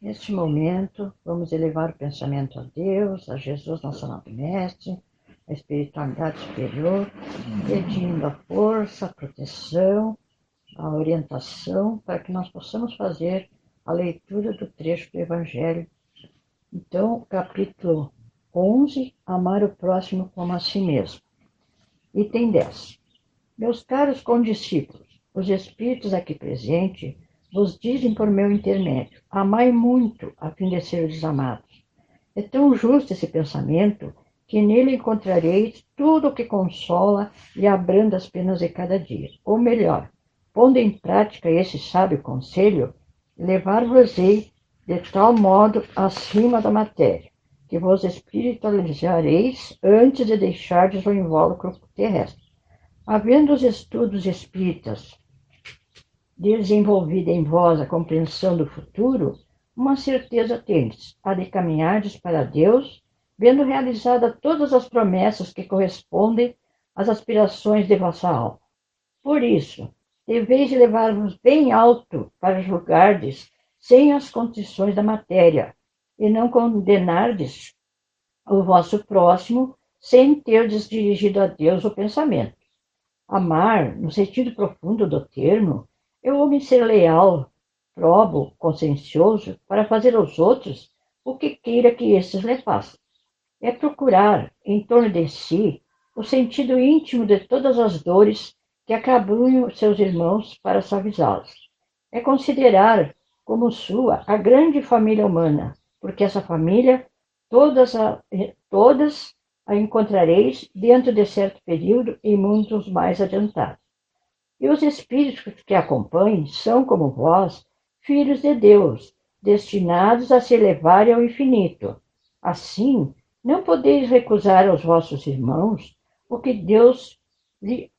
Neste momento, vamos elevar o pensamento a Deus, a Jesus, nosso amado Mestre, a espiritualidade superior, pedindo a força, a proteção, a orientação para que nós possamos fazer a leitura do trecho do Evangelho. Então, capítulo 11, Amar o próximo como a si mesmo. Item 10. Meus caros condiscípulos, os espíritos aqui presentes vos dizem por meu intermédio: amai muito, a fim de seres amados. É tão justo esse pensamento que nele encontrareis tudo o que consola e abranda as penas de cada dia. Ou melhor, pondo em prática esse sábio conselho, levar-vos-ei de tal modo acima da matéria, que vos espiritualizareis antes de deixardes o invólucro terrestre. Havendo os estudos espíritas desenvolvida em vós a compreensão do futuro, uma certeza tendes, a de caminhardes para Deus, vendo realizada todas as promessas que correspondem às aspirações de vossa alma. Por isso, deveis levar-vos bem alto para julgardes sem as condições da matéria, e não condenardes o vosso próximo sem terdes dirigido a Deus o pensamento. Amar, no sentido profundo do termo, é o homem ser leal, probo, consciencioso, para fazer aos outros o que queira que estes lhe façam. É procurar, em torno de si, o sentido íntimo de todas as dores que acabam seus irmãos para suavizá-los. É considerar como sua a grande família humana, porque essa família, todas a, todas a encontrareis dentro de certo período em mundos mais adiantados. E os espíritos que acompanhem são, como vós, filhos de Deus, destinados a se elevarem ao infinito. Assim, não podeis recusar aos vossos irmãos o que Deus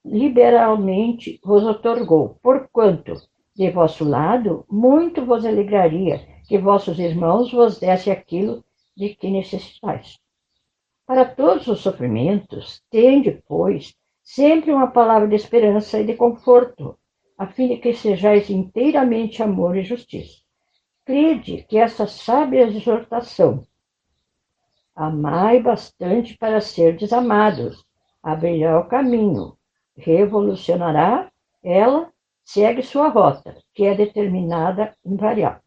liberalmente vos otorgou, porquanto, de vosso lado, muito vos alegraria que vossos irmãos vos dessem aquilo de que necessitais. Para todos os sofrimentos, tende, pois, sempre uma palavra de esperança e de conforto, a fim de que sejais inteiramente amor e justiça. Crede que essa sábia exortação, amai bastante para ser desamados, abrirá o caminho, revolucionará ela, segue sua rota, que é determinada invariável.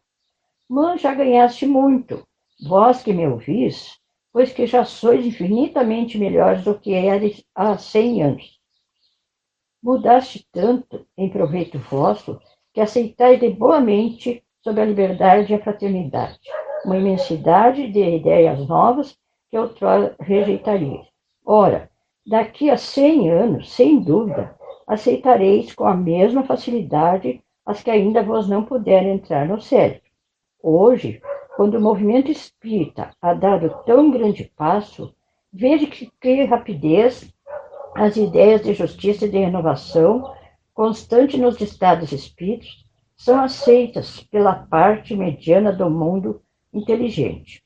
Mas já ganhaste muito, vós que me ouvis, pois que já sois infinitamente melhores do que eres há cem anos. Mudaste tanto em proveito vosso, que aceitais de boa mente sob a liberdade e a fraternidade, uma imensidade de ideias novas que outrora rejeitarias. Ora, daqui a cem anos, sem dúvida, aceitareis com a mesma facilidade as que ainda vos não puderam entrar no cérebro. Hoje, quando o movimento espírita ha dado tão grande passo, veja que, que rapidez as ideias de justiça e de renovação, constante nos estados espíritos, são aceitas pela parte mediana do mundo inteligente.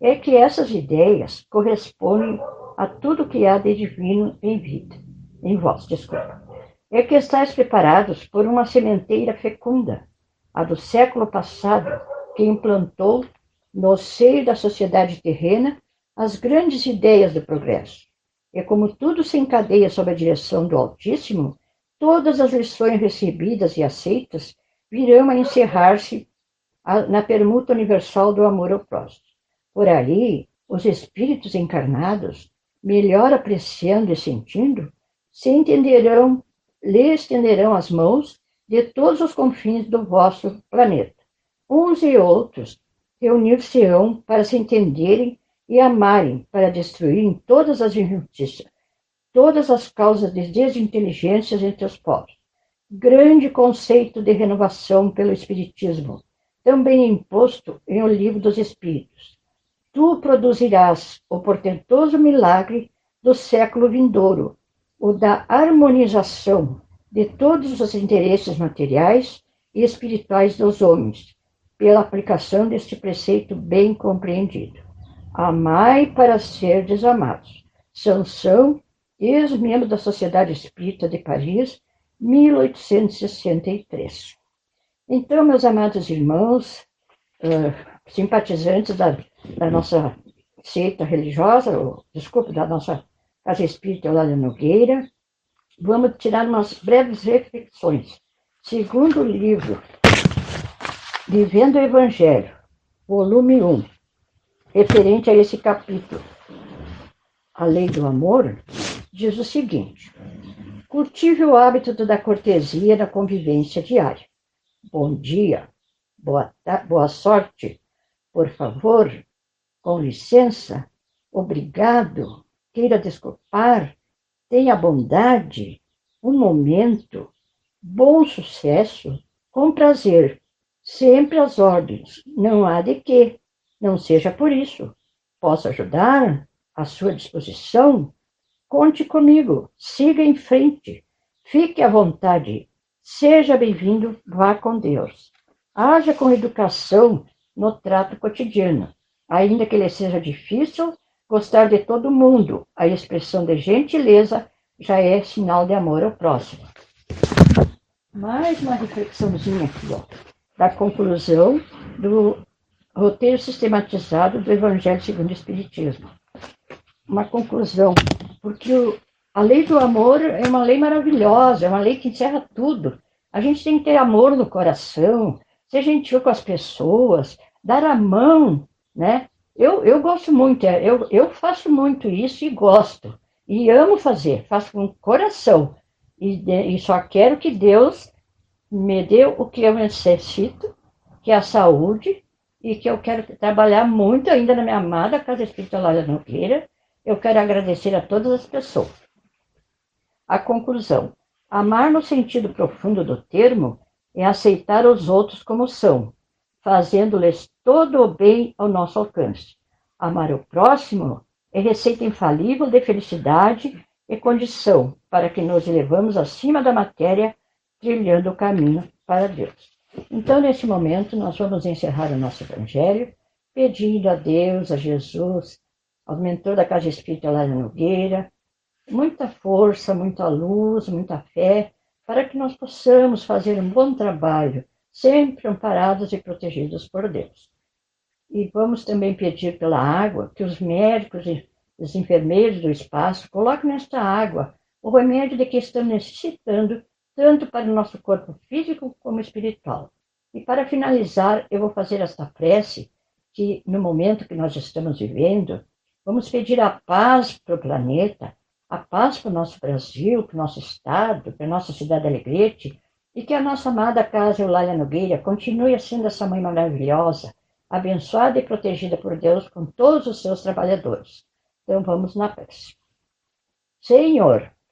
É que essas ideias correspondem a tudo que há de divino em vida, em vós, desculpa. É que estáis preparados por uma sementeira fecunda, a do século passado, que implantou no seio da sociedade terrena as grandes ideias do progresso. E como tudo se encadeia sob a direção do Altíssimo, todas as lições recebidas e aceitas virão a encerrar-se na permuta universal do amor ao próximo. Por ali, os espíritos encarnados, melhor apreciando e sentindo, se entenderão, lhe estenderão as mãos de todos os confins do vosso planeta uns e outros reunir-se-ão para se entenderem e amarem, para destruírem todas as injustiças, todas as causas de desinteligências entre os povos. Grande conceito de renovação pelo Espiritismo, também imposto em O Livro dos Espíritos. Tu produzirás o portentoso milagre do século vindouro, o da harmonização de todos os interesses materiais e espirituais dos homens, pela aplicação deste preceito bem compreendido. Amai para ser desamados. Sansão, ex-membro da Sociedade Espírita de Paris, 1863. Então, meus amados irmãos, uh, simpatizantes da, da nossa seita religiosa, ou, desculpe, da nossa Casa Espírita Eulália Nogueira, vamos tirar umas breves reflexões. Segundo livro Vivendo o Evangelho, volume 1, referente a esse capítulo, A Lei do Amor, diz o seguinte: cultive o hábito da cortesia na convivência diária. Bom dia, boa, boa sorte, por favor, com licença, obrigado, queira desculpar, tenha bondade, um momento, bom sucesso, com prazer, sempre às ordens, não há de que, não seja por isso. Posso ajudar? À sua disposição? Conte comigo, siga em frente, fique à vontade, seja bem-vindo, vá com Deus. Haja com educação no trato cotidiano, ainda que ele seja difícil, Gostar de todo mundo, a expressão de gentileza já é sinal de amor ao próximo. Mais uma reflexãozinha aqui, ó, da conclusão do roteiro sistematizado do Evangelho segundo o Espiritismo. Uma conclusão, porque o, a lei do amor é uma lei maravilhosa, é uma lei que encerra tudo. A gente tem que ter amor no coração, ser gentil com as pessoas, dar a mão, né? Eu, eu gosto muito, é, eu, eu faço muito isso e gosto. E amo fazer, faço com coração. E, e só quero que Deus me dê o que eu necessito, que é a saúde, e que eu quero trabalhar muito ainda na minha amada Casa Espírita Lália Nogueira. Eu quero agradecer a todas as pessoas. A conclusão. Amar no sentido profundo do termo é aceitar os outros como são, fazendo-lhes todo o bem ao nosso alcance. Amar o próximo é receita infalível de felicidade e condição para que nos elevamos acima da matéria, trilhando o caminho para Deus. Então, nesse momento, nós vamos encerrar o nosso Evangelho, pedindo a Deus, a Jesus, ao mentor da Casa Espírita Lara Nogueira, muita força, muita luz, muita fé, para que nós possamos fazer um bom trabalho sempre amparados e protegidos por Deus. E vamos também pedir pela água que os médicos e os enfermeiros do espaço coloquem nesta água o remédio de que estamos necessitando, tanto para o nosso corpo físico como espiritual. E para finalizar, eu vou fazer esta prece que, no momento que nós estamos vivendo, vamos pedir a paz para o planeta, a paz para o nosso Brasil, para o nosso Estado, para a nossa cidade Alegrete, e que a nossa amada Casa Eulália Nogueira continue sendo essa mãe maravilhosa, abençoada e protegida por Deus com todos os seus trabalhadores. Então vamos na prece. Senhor,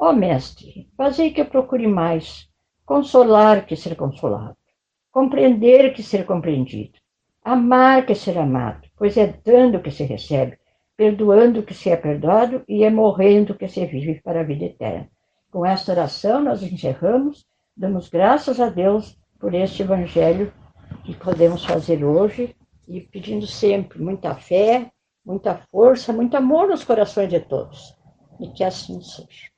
Ó Mestre, fazei que eu procure mais consolar que ser consolado, compreender que ser compreendido, amar que ser amado, pois é dando que se recebe, perdoando que se é perdoado e é morrendo que se vive para a vida eterna. Com esta oração, nós encerramos, damos graças a Deus por este evangelho que podemos fazer hoje e pedindo sempre muita fé, muita força, muito amor nos corações de todos. E que assim seja.